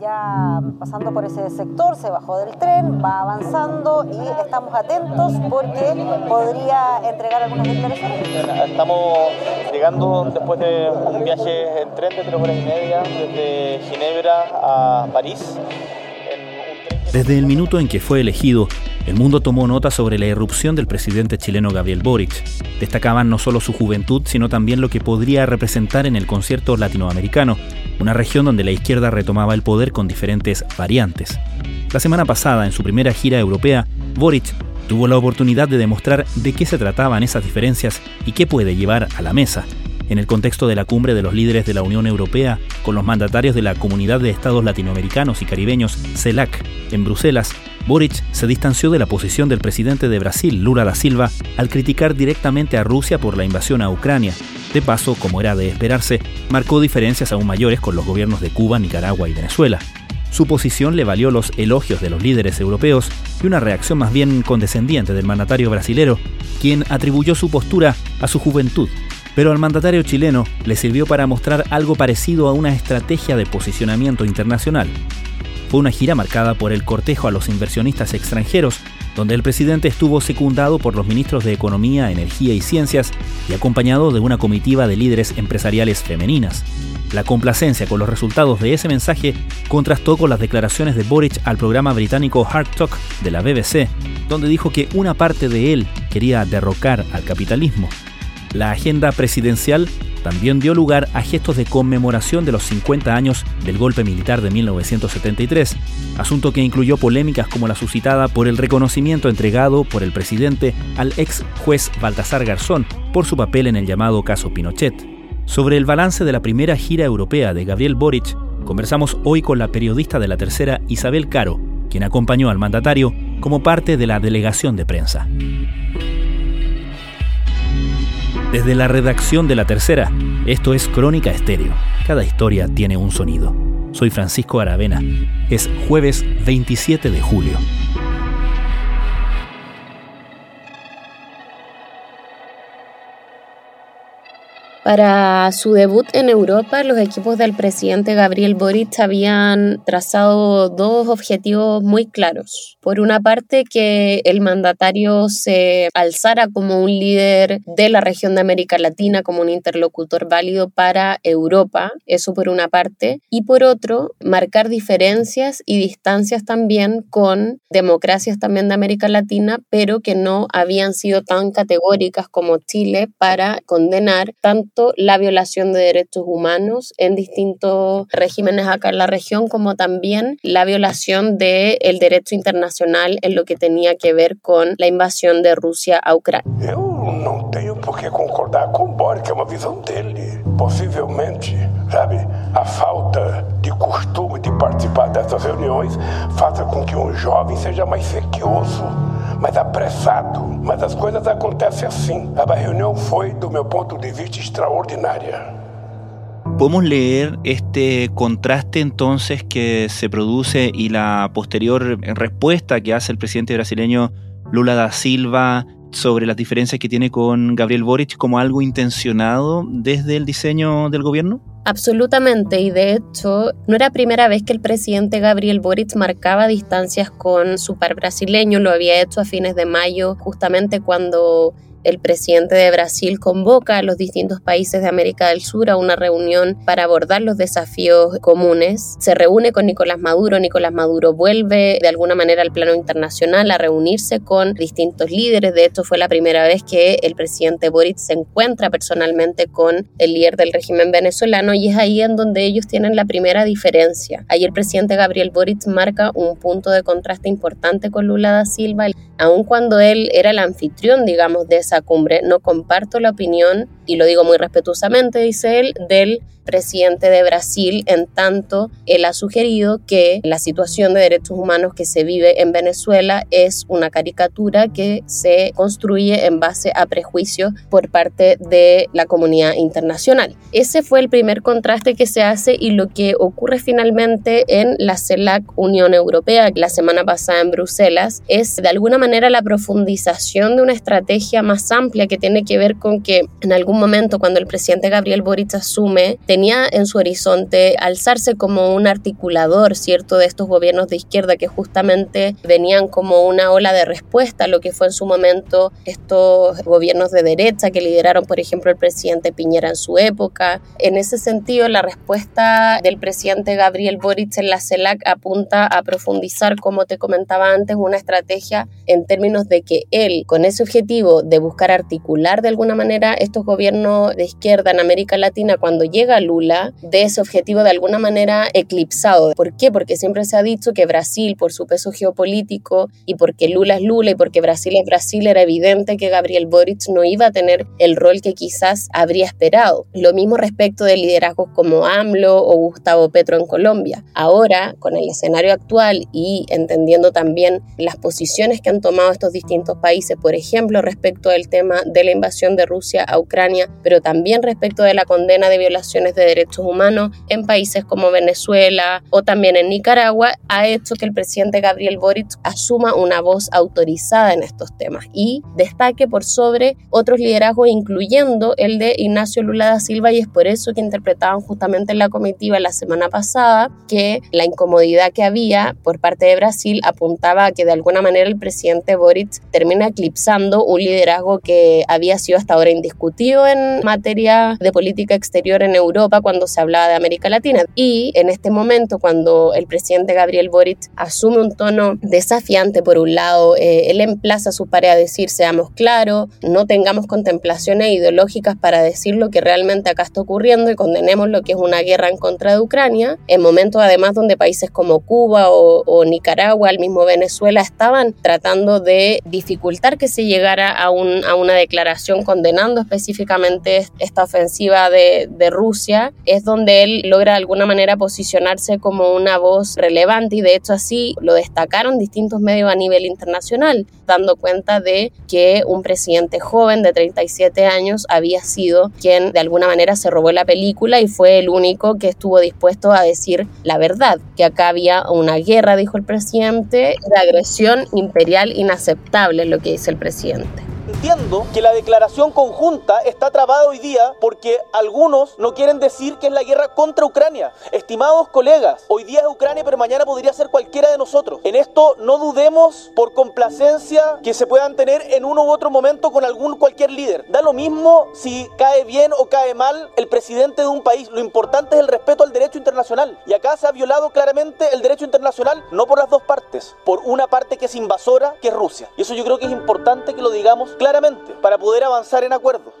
ya pasando por ese sector, se bajó del tren, va avanzando y estamos atentos porque podría entregar algunas declaraciones. Estamos llegando después de un viaje en tren de tres horas y media desde Ginebra a París. Desde el minuto en que fue elegido, el mundo tomó nota sobre la irrupción del presidente chileno Gabriel Boric. Destacaban no solo su juventud, sino también lo que podría representar en el concierto latinoamericano, una región donde la izquierda retomaba el poder con diferentes variantes. La semana pasada, en su primera gira europea, Boric tuvo la oportunidad de demostrar de qué se trataban esas diferencias y qué puede llevar a la mesa en el contexto de la cumbre de los líderes de la Unión Europea con los mandatarios de la Comunidad de Estados Latinoamericanos y Caribeños, CELAC, en Bruselas, Boric se distanció de la posición del presidente de Brasil, Lula da Silva, al criticar directamente a Rusia por la invasión a Ucrania. De paso, como era de esperarse, marcó diferencias aún mayores con los gobiernos de Cuba, Nicaragua y Venezuela. Su posición le valió los elogios de los líderes europeos y una reacción más bien condescendiente del mandatario brasilero, quien atribuyó su postura a su juventud pero al mandatario chileno le sirvió para mostrar algo parecido a una estrategia de posicionamiento internacional. Fue una gira marcada por el cortejo a los inversionistas extranjeros, donde el presidente estuvo secundado por los ministros de Economía, Energía y Ciencias y acompañado de una comitiva de líderes empresariales femeninas. La complacencia con los resultados de ese mensaje contrastó con las declaraciones de Boric al programa británico Hard Talk de la BBC, donde dijo que una parte de él quería derrocar al capitalismo. La agenda presidencial también dio lugar a gestos de conmemoración de los 50 años del golpe militar de 1973, asunto que incluyó polémicas como la suscitada por el reconocimiento entregado por el presidente al ex juez Baltasar Garzón por su papel en el llamado caso Pinochet. Sobre el balance de la primera gira europea de Gabriel Boric, conversamos hoy con la periodista de la tercera Isabel Caro, quien acompañó al mandatario como parte de la delegación de prensa. Desde la redacción de La Tercera, esto es Crónica Estéreo. Cada historia tiene un sonido. Soy Francisco Aravena. Es jueves 27 de julio. Para su debut en Europa, los equipos del presidente Gabriel Boric habían trazado dos objetivos muy claros. Por una parte, que el mandatario se alzara como un líder de la región de América Latina, como un interlocutor válido para Europa, eso por una parte, y por otro, marcar diferencias y distancias también con democracias también de América Latina, pero que no habían sido tan categóricas como Chile para condenar tanto la violación de derechos humanos en distintos regímenes acá en la región, como también la violación del el derecho internacional en lo que tenía que ver con la invasión de Rusia a Ucrania. Eu não tenho por que concordar com o Boric, é uma visão dele. Possivelmente, sabe, a falta de costume de participar dessas reuniões faça com que um jovem seja mais sequioso mais apressado. Mas as coisas acontecem assim. A reunião foi, do meu ponto de vista, extraordinária. Podemos leer este contraste entonces que se produce y la posterior respuesta que hace el presidente brasileño Lula da Silva sobre las diferencias que tiene con Gabriel Boric como algo intencionado desde el diseño del gobierno? Absolutamente, y de hecho no era primera vez que el presidente Gabriel Boric marcaba distancias con su par brasileño, lo había hecho a fines de mayo, justamente cuando el presidente de Brasil convoca a los distintos países de América del Sur a una reunión para abordar los desafíos comunes. Se reúne con Nicolás Maduro, Nicolás Maduro vuelve de alguna manera al plano internacional a reunirse con distintos líderes. De hecho, fue la primera vez que el presidente Boric se encuentra personalmente con el líder del régimen venezolano y es ahí en donde ellos tienen la primera diferencia. Ahí el presidente Gabriel Boric marca un punto de contraste importante con Lula da Silva, aun cuando él era el anfitrión, digamos, de esa cumbre. No comparto la opinión, y lo digo muy respetuosamente, dice él, del presidente de Brasil, en tanto él ha sugerido que la situación de derechos humanos que se vive en Venezuela es una caricatura que se construye en base a prejuicios por parte de la comunidad internacional. Ese fue el primer contraste que se hace y lo que ocurre finalmente en la CELAC Unión Europea la semana pasada en Bruselas es de alguna manera la profundización de una estrategia más amplia que tiene que ver con que en algún momento cuando el presidente Gabriel Boric asume tenía en su horizonte alzarse como un articulador, ¿cierto?, de estos gobiernos de izquierda que justamente venían como una ola de respuesta a lo que fue en su momento estos gobiernos de derecha que lideraron, por ejemplo, el presidente Piñera en su época. En ese sentido, la respuesta del presidente Gabriel Boric en la CELAC apunta a profundizar, como te comentaba antes, una estrategia en términos de que él, con ese objetivo de buscar articular de alguna manera estos gobiernos de izquierda en América Latina, cuando llega Lula, de ese objetivo de alguna manera eclipsado. ¿Por qué? Porque siempre se ha dicho que Brasil, por su peso geopolítico y porque Lula es Lula y porque Brasil es Brasil, era evidente que Gabriel Boric no iba a tener el rol que quizás habría esperado. Lo mismo respecto de liderazgos como AMLO o Gustavo Petro en Colombia. Ahora, con el escenario actual y entendiendo también las posiciones que han tomado estos distintos países, por ejemplo, respecto del tema de la invasión de Rusia a Ucrania, pero también respecto de la condena de violaciones de derechos humanos en países como Venezuela o también en Nicaragua, ha hecho que el presidente Gabriel Boric asuma una voz autorizada en estos temas y destaque por sobre otros liderazgos, incluyendo el de Ignacio Lula da Silva, y es por eso que interpretaban justamente en la comitiva la semana pasada que la incomodidad que había por parte de Brasil apuntaba a que de alguna manera el presidente Boric termina eclipsando un liderazgo que había sido hasta ahora indiscutido en materia de política exterior en Europa cuando se hablaba de América Latina. Y en este momento, cuando el presidente Gabriel Boric asume un tono desafiante, por un lado, eh, él emplaza a su pareja a decir, seamos claros, no tengamos contemplaciones ideológicas para decir lo que realmente acá está ocurriendo y condenemos lo que es una guerra en contra de Ucrania, en momentos además donde países como Cuba o, o Nicaragua, el mismo Venezuela, estaban tratando de dificultar que se llegara a, un, a una declaración condenando específicamente esta ofensiva de, de Rusia, es donde él logra de alguna manera posicionarse como una voz relevante y de hecho así lo destacaron distintos medios a nivel internacional, dando cuenta de que un presidente joven de 37 años había sido quien de alguna manera se robó la película y fue el único que estuvo dispuesto a decir la verdad, que acá había una guerra, dijo el presidente, de agresión imperial inaceptable, lo que dice el presidente. Entiendo que la declaración conjunta está trabada hoy día porque algunos no quieren decir que es la guerra contra Ucrania. Estimados colegas, hoy día es Ucrania, pero mañana podría ser cualquiera de nosotros. En esto no dudemos por complacencia que se puedan tener en uno u otro momento con algún cualquier líder. Da lo mismo si cae bien o cae mal el presidente de un país. Lo importante es el respeto al derecho internacional. Y acá se ha violado claramente el derecho internacional, no por las dos partes, por una parte que es invasora, que es Rusia. Y eso yo creo que es importante que lo digamos claramente para poder avanzar en acuerdos.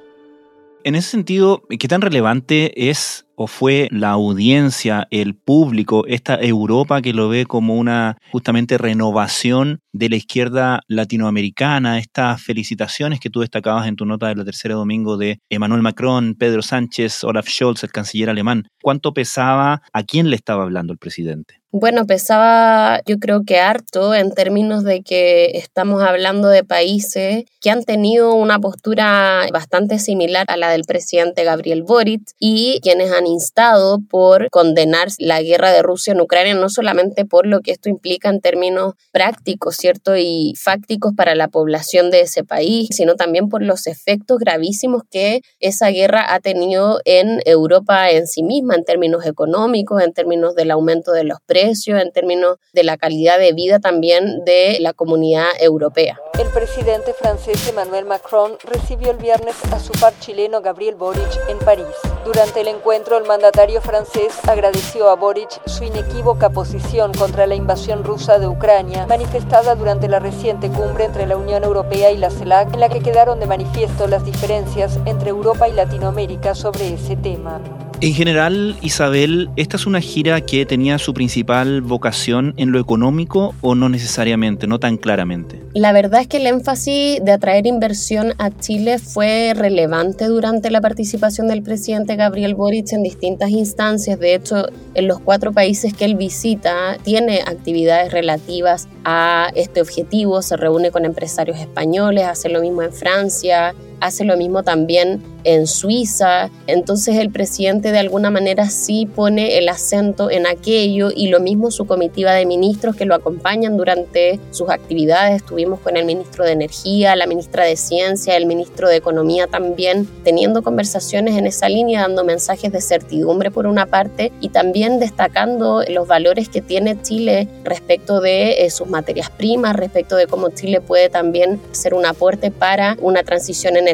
En ese sentido, ¿qué tan relevante es o fue la audiencia, el público, esta Europa que lo ve como una justamente renovación de la izquierda latinoamericana, estas felicitaciones que tú destacabas en tu nota de la tercera domingo de Emmanuel Macron, Pedro Sánchez, Olaf Scholz, el canciller alemán? ¿Cuánto pesaba? ¿A quién le estaba hablando el presidente? Bueno, pesaba yo creo que harto en términos de que estamos hablando de países que han tenido una postura bastante similar a la del presidente Gabriel Boric y quienes han instado por condenar la guerra de Rusia en Ucrania, no solamente por lo que esto implica en términos prácticos, ¿cierto? Y fácticos para la población de ese país, sino también por los efectos gravísimos que esa guerra ha tenido en Europa en sí misma, en términos económicos, en términos del aumento de los precios, en términos de la calidad de vida también de la comunidad europea. El presidente francés Emmanuel Macron recibió el viernes a su par chileno Gabriel Boric en París. Durante el encuentro, el mandatario francés agradeció a Boric su inequívoca posición contra la invasión rusa de Ucrania, manifestada durante la reciente cumbre entre la Unión Europea y la CELAC, en la que quedaron de manifiesto las diferencias entre Europa y Latinoamérica sobre ese tema. En general, Isabel, ¿esta es una gira que tenía su principal vocación en lo económico o no necesariamente, no tan claramente? La verdad es que el énfasis de atraer inversión a Chile fue relevante durante la participación del presidente Gabriel Boric en distintas instancias. De hecho, en los cuatro países que él visita, tiene actividades relativas a este objetivo, se reúne con empresarios españoles, hace lo mismo en Francia, hace lo mismo también en Suiza. Entonces el presidente de alguna manera sí pone el acento en aquello y lo mismo su comitiva de ministros que lo acompañan durante sus actividades. Estuvimos con el ministro de Energía, la ministra de Ciencia, el ministro de Economía también, teniendo conversaciones en esa línea, dando mensajes de certidumbre por una parte y también destacando los valores que tiene Chile respecto de eh, sus materias primas, respecto de cómo Chile puede también ser un aporte para una transición energética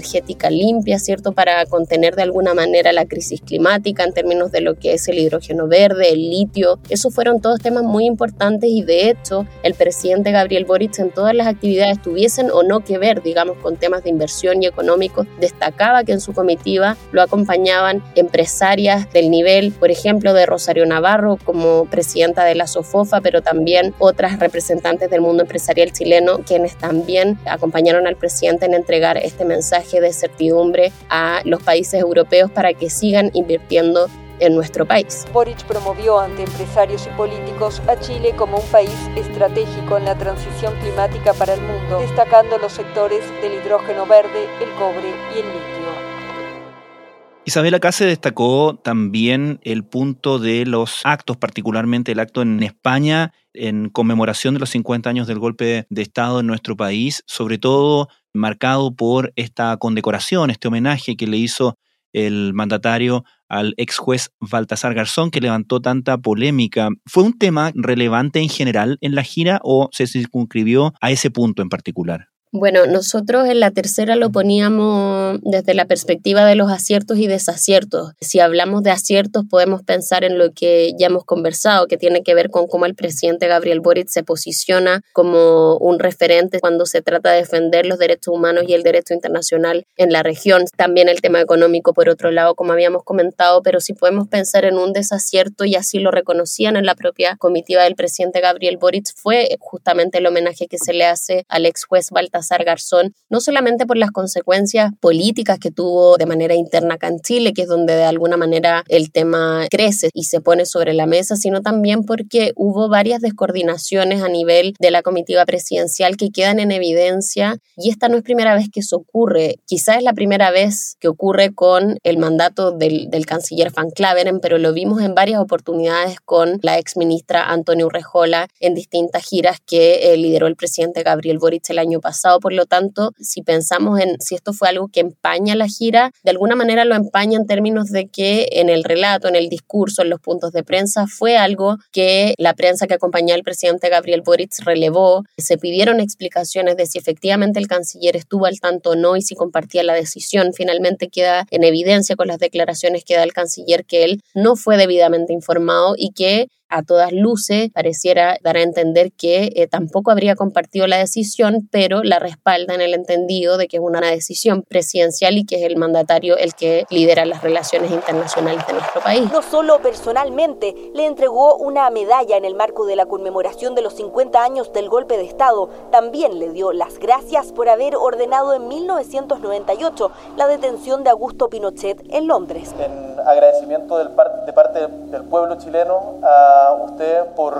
limpia, ¿cierto? Para contener de alguna manera la crisis climática en términos de lo que es el hidrógeno verde, el litio. Esos fueron todos temas muy importantes y de hecho el presidente Gabriel Boric en todas las actividades tuviesen o no que ver, digamos, con temas de inversión y económicos, destacaba que en su comitiva lo acompañaban empresarias del nivel, por ejemplo, de Rosario Navarro como presidenta de la SOFOFA, pero también otras representantes del mundo empresarial chileno, quienes también acompañaron al presidente en entregar este mensaje de certidumbre a los países europeos para que sigan invirtiendo en nuestro país. Boric promovió ante empresarios y políticos a Chile como un país estratégico en la transición climática para el mundo, destacando los sectores del hidrógeno verde, el cobre y el litio. Isabel, acá se destacó también el punto de los actos, particularmente el acto en España en conmemoración de los 50 años del golpe de Estado en nuestro país, sobre todo marcado por esta condecoración, este homenaje que le hizo el mandatario al ex juez Baltasar Garzón, que levantó tanta polémica. ¿Fue un tema relevante en general en la gira o se circunscribió a ese punto en particular? Bueno, nosotros en la tercera lo poníamos desde la perspectiva de los aciertos y desaciertos. Si hablamos de aciertos, podemos pensar en lo que ya hemos conversado, que tiene que ver con cómo el presidente Gabriel Boric se posiciona como un referente cuando se trata de defender los derechos humanos y el derecho internacional en la región. También el tema económico, por otro lado, como habíamos comentado, pero si podemos pensar en un desacierto, y así lo reconocían en la propia comitiva del presidente Gabriel Boric, fue justamente el homenaje que se le hace al ex juez Baltasar Garzón, no solamente por las consecuencias políticas que tuvo de manera interna acá en Chile, que es donde de alguna manera el tema crece y se pone sobre la mesa, sino también porque hubo varias descoordinaciones a nivel de la comitiva presidencial que quedan en evidencia y esta no es primera vez que eso ocurre, quizás es la primera vez que ocurre con el mandato del, del canciller Van Claveren, pero lo vimos en varias oportunidades con la ex ministra Antonio Urrejola en distintas giras que eh, lideró el presidente Gabriel Boric el año pasado por lo tanto, si pensamos en si esto fue algo que empaña la gira, de alguna manera lo empaña en términos de que en el relato, en el discurso, en los puntos de prensa, fue algo que la prensa que acompañó al presidente Gabriel Boric relevó. Se pidieron explicaciones de si efectivamente el canciller estuvo al tanto o no y si compartía la decisión. Finalmente queda en evidencia con las declaraciones que da el canciller que él no fue debidamente informado y que a todas luces pareciera dar a entender que eh, tampoco habría compartido la decisión, pero la respalda en el entendido de que es una decisión presidencial y que es el mandatario el que lidera las relaciones internacionales de nuestro país. No solo personalmente le entregó una medalla en el marco de la conmemoración de los 50 años del golpe de Estado, también le dio las gracias por haber ordenado en 1998 la detención de Augusto Pinochet en Londres. En agradecimiento del de parte del pueblo chileno a usted por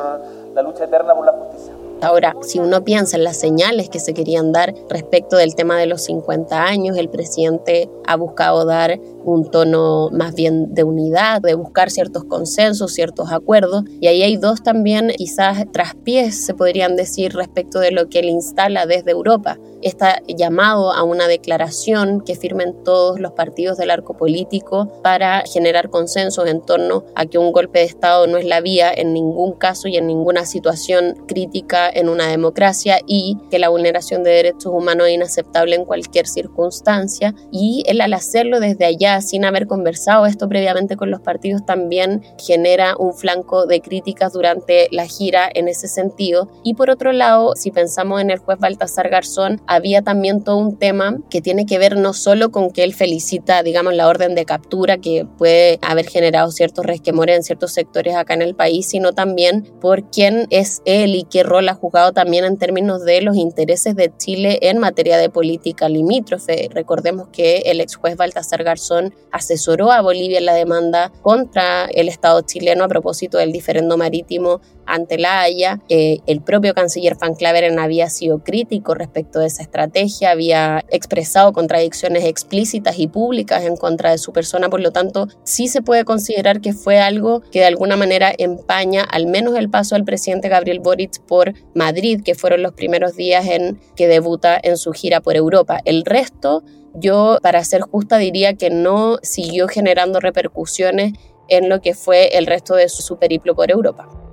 la lucha eterna por la justicia. Ahora, si uno piensa en las señales que se querían dar respecto del tema de los 50 años, el presidente ha buscado dar un tono más bien de unidad, de buscar ciertos consensos, ciertos acuerdos, y ahí hay dos también quizás traspiés, se podrían decir, respecto de lo que él instala desde Europa está llamado a una declaración que firmen todos los partidos del arco político para generar consensos en torno a que un golpe de Estado no es la vía en ningún caso y en ninguna situación crítica en una democracia y que la vulneración de derechos humanos es inaceptable en cualquier circunstancia. Y él al hacerlo desde allá, sin haber conversado esto previamente con los partidos, también genera un flanco de críticas durante la gira en ese sentido. Y por otro lado, si pensamos en el juez Baltasar Garzón, había también todo un tema que tiene que ver no solo con que él felicita, digamos, la orden de captura que puede haber generado ciertos resquemores en ciertos sectores acá en el país, sino también por quién es él y qué rol ha jugado también en términos de los intereses de Chile en materia de política limítrofe. Recordemos que el ex juez Baltasar Garzón asesoró a Bolivia en la demanda contra el Estado chileno a propósito del diferendo marítimo ante la Haya. Eh, el propio canciller Van Claveren había sido crítico respecto de esa estrategia, había expresado contradicciones explícitas y públicas en contra de su persona, por lo tanto, sí se puede considerar que fue algo que de alguna manera empaña al menos el paso del presidente Gabriel Boric por Madrid, que fueron los primeros días en que debuta en su gira por Europa. El resto, yo, para ser justa, diría que no siguió generando repercusiones en lo que fue el resto de su periplo por Europa.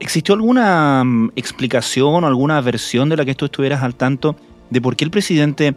¿Existió alguna mm, explicación o alguna versión de la que tú estuvieras al tanto de por qué el presidente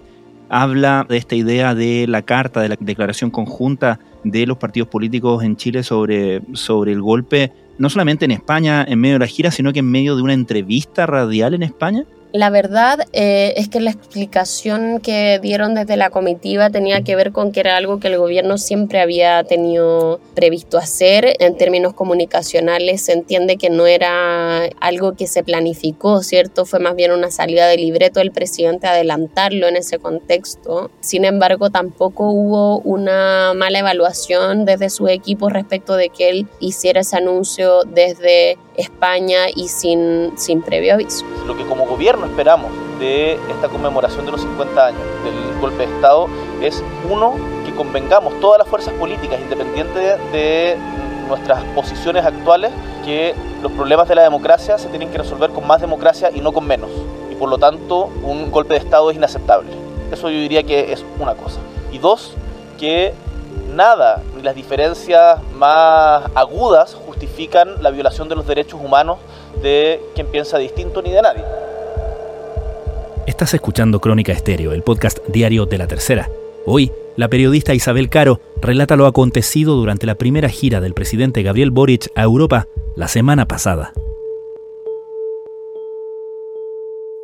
habla de esta idea de la carta, de la declaración conjunta de los partidos políticos en Chile sobre, sobre el golpe, no solamente en España en medio de la gira, sino que en medio de una entrevista radial en España? La verdad eh, es que la explicación que dieron desde la comitiva tenía que ver con que era algo que el gobierno siempre había tenido previsto hacer. En términos comunicacionales se entiende que no era algo que se planificó, ¿cierto? Fue más bien una salida de libreto del presidente adelantarlo en ese contexto. Sin embargo, tampoco hubo una mala evaluación desde su equipo respecto de que él hiciera ese anuncio desde España y sin, sin previo aviso. Lo que como gobierno esperamos de esta conmemoración de los 50 años del golpe de Estado es, uno, que convengamos todas las fuerzas políticas, independientes de nuestras posiciones actuales, que los problemas de la democracia se tienen que resolver con más democracia y no con menos. Y por lo tanto, un golpe de Estado es inaceptable. Eso yo diría que es una cosa. Y dos, que nada, ni las diferencias más agudas la violación de los derechos humanos de quien piensa distinto ni de nadie. Estás escuchando Crónica Estéreo, el podcast diario de la tercera. Hoy, la periodista Isabel Caro relata lo acontecido durante la primera gira del presidente Gabriel Boric a Europa la semana pasada.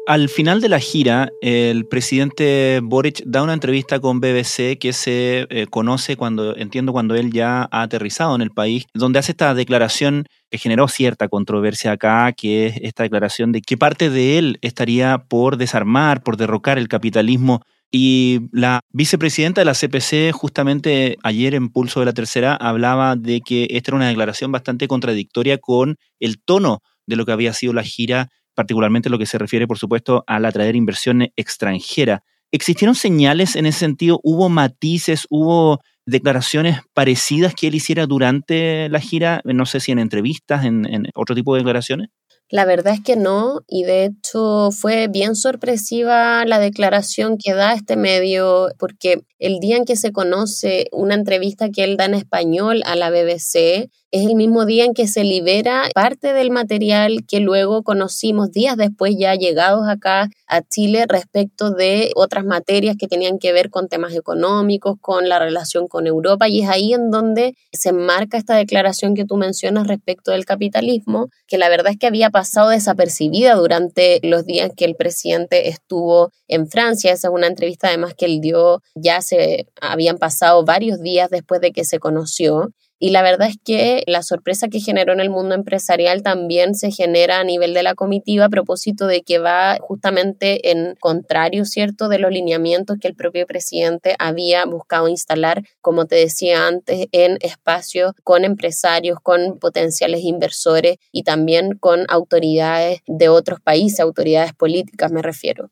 Al final de la gira, el presidente Boric da una entrevista con BBC que se eh, conoce cuando, entiendo, cuando él ya ha aterrizado en el país, donde hace esta declaración que generó cierta controversia acá, que es esta declaración de que parte de él estaría por desarmar, por derrocar el capitalismo. Y la vicepresidenta de la CPC, justamente ayer en Pulso de la Tercera, hablaba de que esta era una declaración bastante contradictoria con el tono de lo que había sido la gira particularmente lo que se refiere, por supuesto, al atraer inversión extranjera. ¿Existieron señales en ese sentido? ¿Hubo matices? ¿Hubo declaraciones parecidas que él hiciera durante la gira? No sé si en entrevistas, en, en otro tipo de declaraciones. La verdad es que no, y de hecho fue bien sorpresiva la declaración que da este medio, porque el día en que se conoce una entrevista que él da en español a la BBC, es el mismo día en que se libera parte del material que luego conocimos días después ya llegados acá a Chile respecto de otras materias que tenían que ver con temas económicos, con la relación con Europa y es ahí en donde se marca esta declaración que tú mencionas respecto del capitalismo, que la verdad es que había desapercibida durante los días que el presidente estuvo en Francia. Esa es una entrevista además que él dio, ya se habían pasado varios días después de que se conoció y la verdad es que la sorpresa que generó en el mundo empresarial también se genera a nivel de la comitiva a propósito de que va justamente en contrario, ¿cierto?, de los lineamientos que el propio presidente había buscado instalar, como te decía antes, en espacios con empresarios, con potenciales inversores y también con autoridades de otros países, autoridades políticas me refiero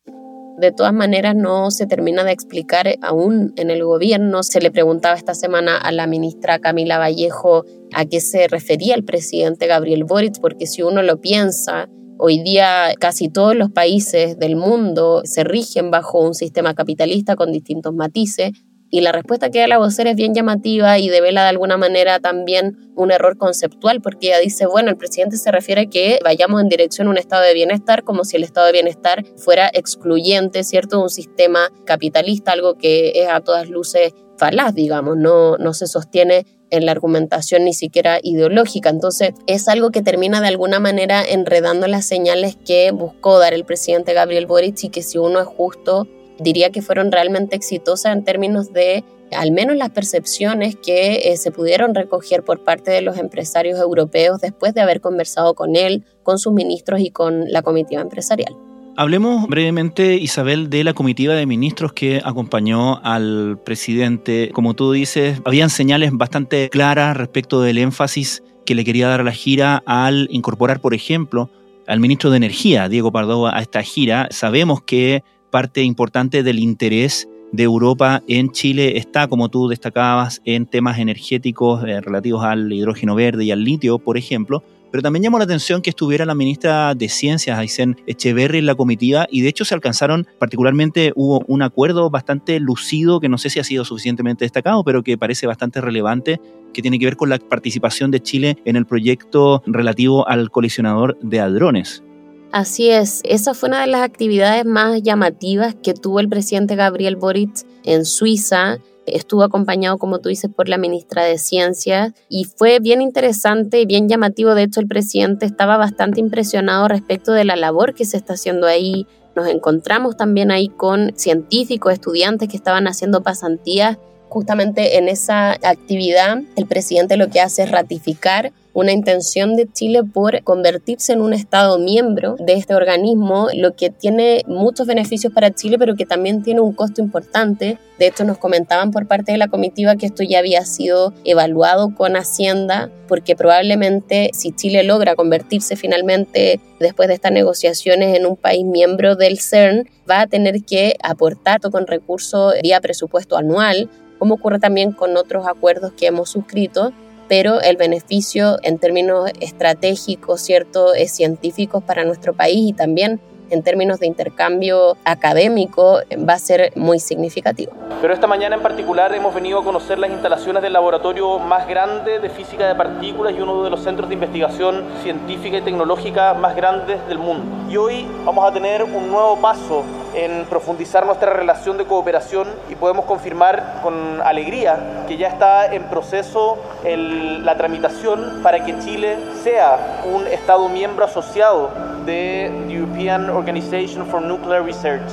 de todas maneras no se termina de explicar aún en el gobierno. Se le preguntaba esta semana a la ministra Camila Vallejo a qué se refería el presidente Gabriel Boric, porque si uno lo piensa, hoy día casi todos los países del mundo se rigen bajo un sistema capitalista con distintos matices y la respuesta que da la vocera es bien llamativa y devela de alguna manera también un error conceptual, porque ella dice, bueno, el presidente se refiere a que vayamos en dirección a un estado de bienestar, como si el estado de bienestar fuera excluyente, ¿cierto?, de un sistema capitalista, algo que es a todas luces falaz, digamos, no, no se sostiene en la argumentación ni siquiera ideológica. Entonces es algo que termina de alguna manera enredando las señales que buscó dar el presidente Gabriel Boric y que si uno es justo diría que fueron realmente exitosas en términos de al menos las percepciones que eh, se pudieron recoger por parte de los empresarios europeos después de haber conversado con él, con sus ministros y con la comitiva empresarial. Hablemos brevemente, Isabel, de la comitiva de ministros que acompañó al presidente. Como tú dices, habían señales bastante claras respecto del énfasis que le quería dar a la gira al incorporar, por ejemplo, al ministro de Energía, Diego Pardo, a esta gira. Sabemos que parte importante del interés de Europa en Chile está, como tú destacabas, en temas energéticos eh, relativos al hidrógeno verde y al litio, por ejemplo, pero también llamó la atención que estuviera la ministra de Ciencias, Aysén Echeverry, en la comitiva, y de hecho se alcanzaron, particularmente hubo un acuerdo bastante lucido, que no sé si ha sido suficientemente destacado, pero que parece bastante relevante, que tiene que ver con la participación de Chile en el proyecto relativo al colisionador de hadrones. Así es, esa fue una de las actividades más llamativas que tuvo el presidente Gabriel Boric en Suiza Estuvo acompañado, como tú dices, por la ministra de Ciencias y fue bien interesante y bien llamativo. De hecho, el presidente estaba bastante impresionado respecto de la labor que se está haciendo ahí. Nos encontramos también ahí con científicos, estudiantes que estaban haciendo pasantías justamente en esa actividad. El presidente lo que hace es ratificar una intención de Chile por convertirse en un Estado miembro de este organismo, lo que tiene muchos beneficios para Chile, pero que también tiene un costo importante. De hecho, nos comentaban por parte de la comitiva que esto ya había sido evaluado con Hacienda, porque probablemente si Chile logra convertirse finalmente después de estas negociaciones en un país miembro del CERN, va a tener que aportar con recursos vía presupuesto anual, como ocurre también con otros acuerdos que hemos suscrito pero el beneficio en términos estratégicos, ¿cierto?, es científicos para nuestro país y también en términos de intercambio académico va a ser muy significativo. Pero esta mañana en particular hemos venido a conocer las instalaciones del laboratorio más grande de física de partículas y uno de los centros de investigación científica y tecnológica más grandes del mundo. Y hoy vamos a tener un nuevo paso en profundizar nuestra relación de cooperación y podemos confirmar con alegría que ya está en proceso la tramitación para que Chile sea un Estado miembro asociado de European Organization for Nuclear Research.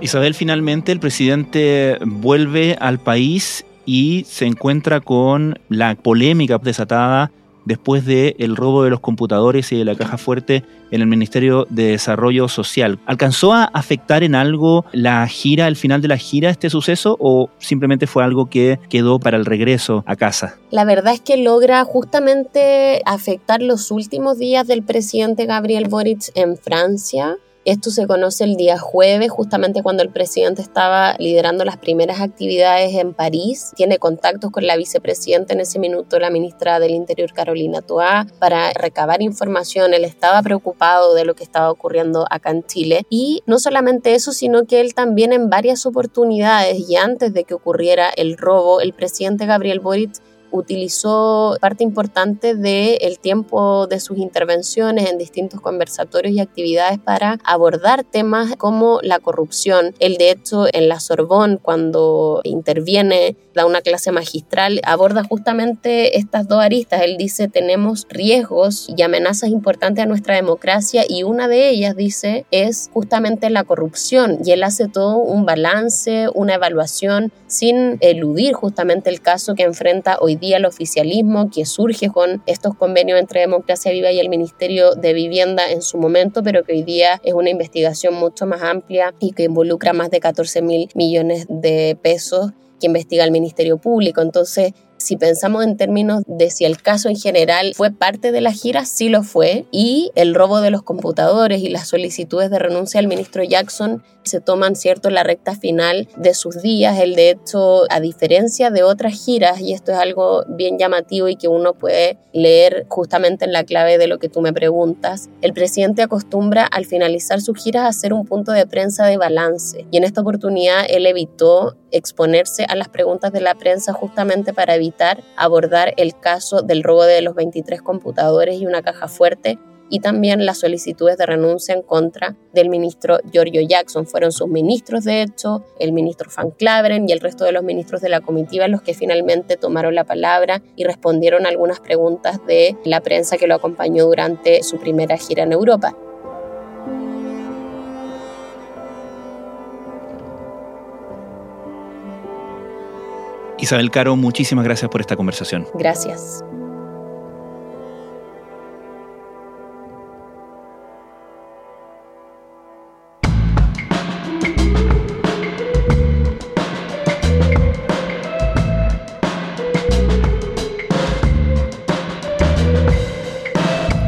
Isabel, finalmente el presidente vuelve al país y se encuentra con la polémica desatada después del el robo de los computadores y de la caja fuerte en el Ministerio de Desarrollo Social. ¿Alcanzó a afectar en algo la gira, el final de la gira, este suceso o simplemente fue algo que quedó para el regreso a casa? La verdad es que logra justamente afectar los últimos días del presidente Gabriel Boric en Francia esto se conoce el día jueves, justamente cuando el presidente estaba liderando las primeras actividades en París. Tiene contactos con la vicepresidenta en ese minuto, la ministra del Interior Carolina Toá, para recabar información. Él estaba preocupado de lo que estaba ocurriendo acá en Chile. Y no solamente eso, sino que él también en varias oportunidades y antes de que ocurriera el robo, el presidente Gabriel Boric utilizó parte importante del tiempo de sus intervenciones en distintos conversatorios y actividades para abordar temas como la corrupción. Él, de hecho, en la Sorbonne, cuando interviene, da una clase magistral, aborda justamente estas dos aristas. Él dice, tenemos riesgos y amenazas importantes a nuestra democracia y una de ellas, dice, es justamente la corrupción. Y él hace todo un balance, una evaluación, sin eludir justamente el caso que enfrenta hoy día el oficialismo que surge con estos convenios entre Democracia Viva y el Ministerio de Vivienda en su momento, pero que hoy día es una investigación mucho más amplia y que involucra más de 14 mil millones de pesos que investiga el Ministerio Público. Entonces, si pensamos en términos de si el caso en general fue parte de la gira, sí lo fue, y el robo de los computadores y las solicitudes de renuncia al ministro Jackson se toman, cierto, la recta final de sus días. Él, de hecho, a diferencia de otras giras, y esto es algo bien llamativo y que uno puede leer justamente en la clave de lo que tú me preguntas, el presidente acostumbra al finalizar sus giras a hacer un punto de prensa de balance. Y en esta oportunidad él evitó exponerse a las preguntas de la prensa justamente para evitar abordar el caso del robo de los 23 computadores y una caja fuerte y también las solicitudes de renuncia en contra del ministro Giorgio Jackson. Fueron sus ministros, de hecho, el ministro Van Claveren y el resto de los ministros de la comitiva los que finalmente tomaron la palabra y respondieron algunas preguntas de la prensa que lo acompañó durante su primera gira en Europa. Isabel Caro, muchísimas gracias por esta conversación. Gracias.